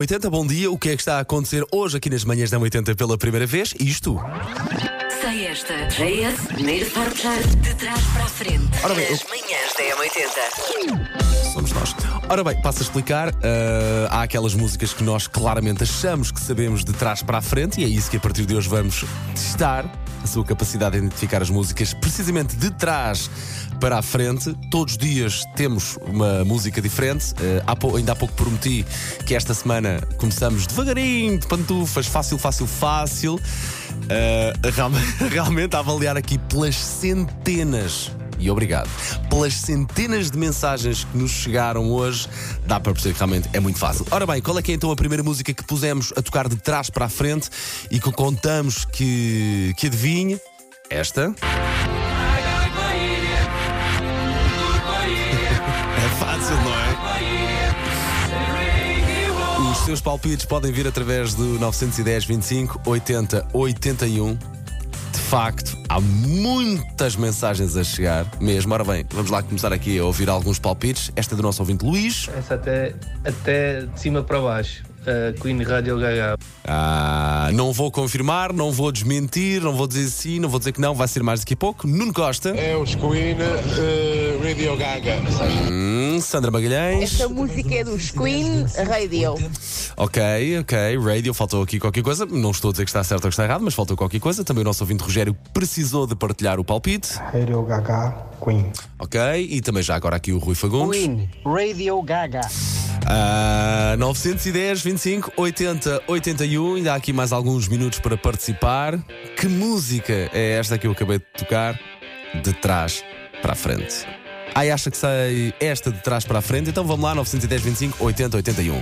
80, bom dia. O que é que está a acontecer hoje aqui nas manhãs da 80 pela primeira vez? Isto. Sei esta. JS, primeiro forjar de trás para a frente. Ora bem, Nas manhãs da M80. Somos nós. Ora bem, passo a explicar. ah, há aquelas músicas que nós claramente achamos que sabemos de trás para a frente e é isso que a partir de hoje vamos testar a sua capacidade de identificar as músicas precisamente de trás para a frente. Todos os dias temos uma música diferente. Pou- ainda há pouco prometi que esta semana começamos devagarinho, de pantufas, fácil, fácil, fácil. Ah, realmente, realmente a avaliar aqui pelas centenas e obrigado. Pelas centenas de mensagens que nos chegaram hoje, dá para perceber que realmente é muito fácil. Ora bem, qual é que é então a primeira música que pusemos a tocar de trás para a frente e que contamos que, que adivinhe? Esta. É fácil, não é? Os seus palpites podem vir através do 910 25 80 81. De facto, há muitas mensagens a chegar mesmo. Ora bem, vamos lá começar aqui a ouvir alguns palpites. Esta é do nosso ouvinte Luís. Essa até, até de cima para baixo. A Queen Radio Gaga. Ah, não vou confirmar, não vou desmentir, não vou dizer sim, não vou dizer que não, vai ser mais daqui a pouco. Nuno Costa, É os Queen eh, Radio Gaga. Hum, Sandra Magalhães. Esta música é dos Queen Radio. Ok, ok. Radio, faltou aqui qualquer coisa. Não estou a dizer que está certo ou que está errado, mas faltou qualquer coisa. Também o nosso ouvinte Rogério precisou de partilhar o palpite. Radio Gaga Queen. Ok, e também já agora aqui o Rui Fagundes. Queen, Radio Gaga. Ah, 910, 25, 80, 81. Ainda há aqui mais alguns minutos para participar. Que música é esta que eu acabei de tocar? De trás para a frente. Ai, acha que sei esta de trás para a frente? Então vamos lá, 910, 25, 80, 81.